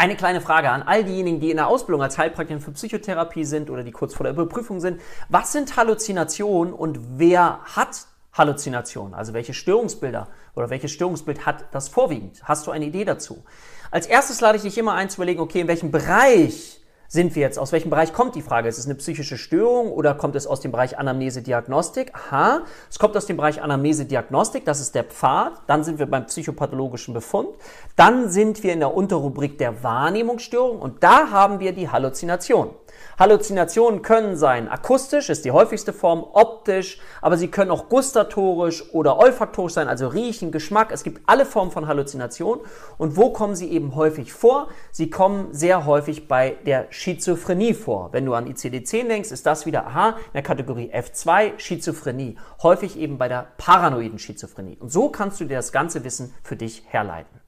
Eine kleine Frage an all diejenigen, die in der Ausbildung als Heilpraktiker für Psychotherapie sind oder die kurz vor der Überprüfung sind. Was sind Halluzinationen und wer hat Halluzinationen? Also welche Störungsbilder oder welches Störungsbild hat das vorwiegend? Hast du eine Idee dazu? Als erstes lade ich dich immer ein zu überlegen, okay, in welchem Bereich sind wir jetzt? Aus welchem Bereich kommt die Frage? Ist es eine psychische Störung oder kommt es aus dem Bereich Anamnese-Diagnostik? Aha, es kommt aus dem Bereich Anamnese-Diagnostik, das ist der Pfad. Dann sind wir beim psychopathologischen Befund. Dann sind wir in der Unterrubrik der Wahrnehmungsstörung und da haben wir die Halluzination. Halluzinationen können sein akustisch, ist die häufigste Form, optisch, aber sie können auch gustatorisch oder olfaktorisch sein, also riechen, Geschmack. Es gibt alle Formen von Halluzinationen. Und wo kommen sie eben häufig vor? Sie kommen sehr häufig bei der Schizophrenie vor. Wenn du an ICD-10 denkst, ist das wieder, aha, in der Kategorie F2, Schizophrenie. Häufig eben bei der paranoiden Schizophrenie. Und so kannst du dir das ganze Wissen für dich herleiten.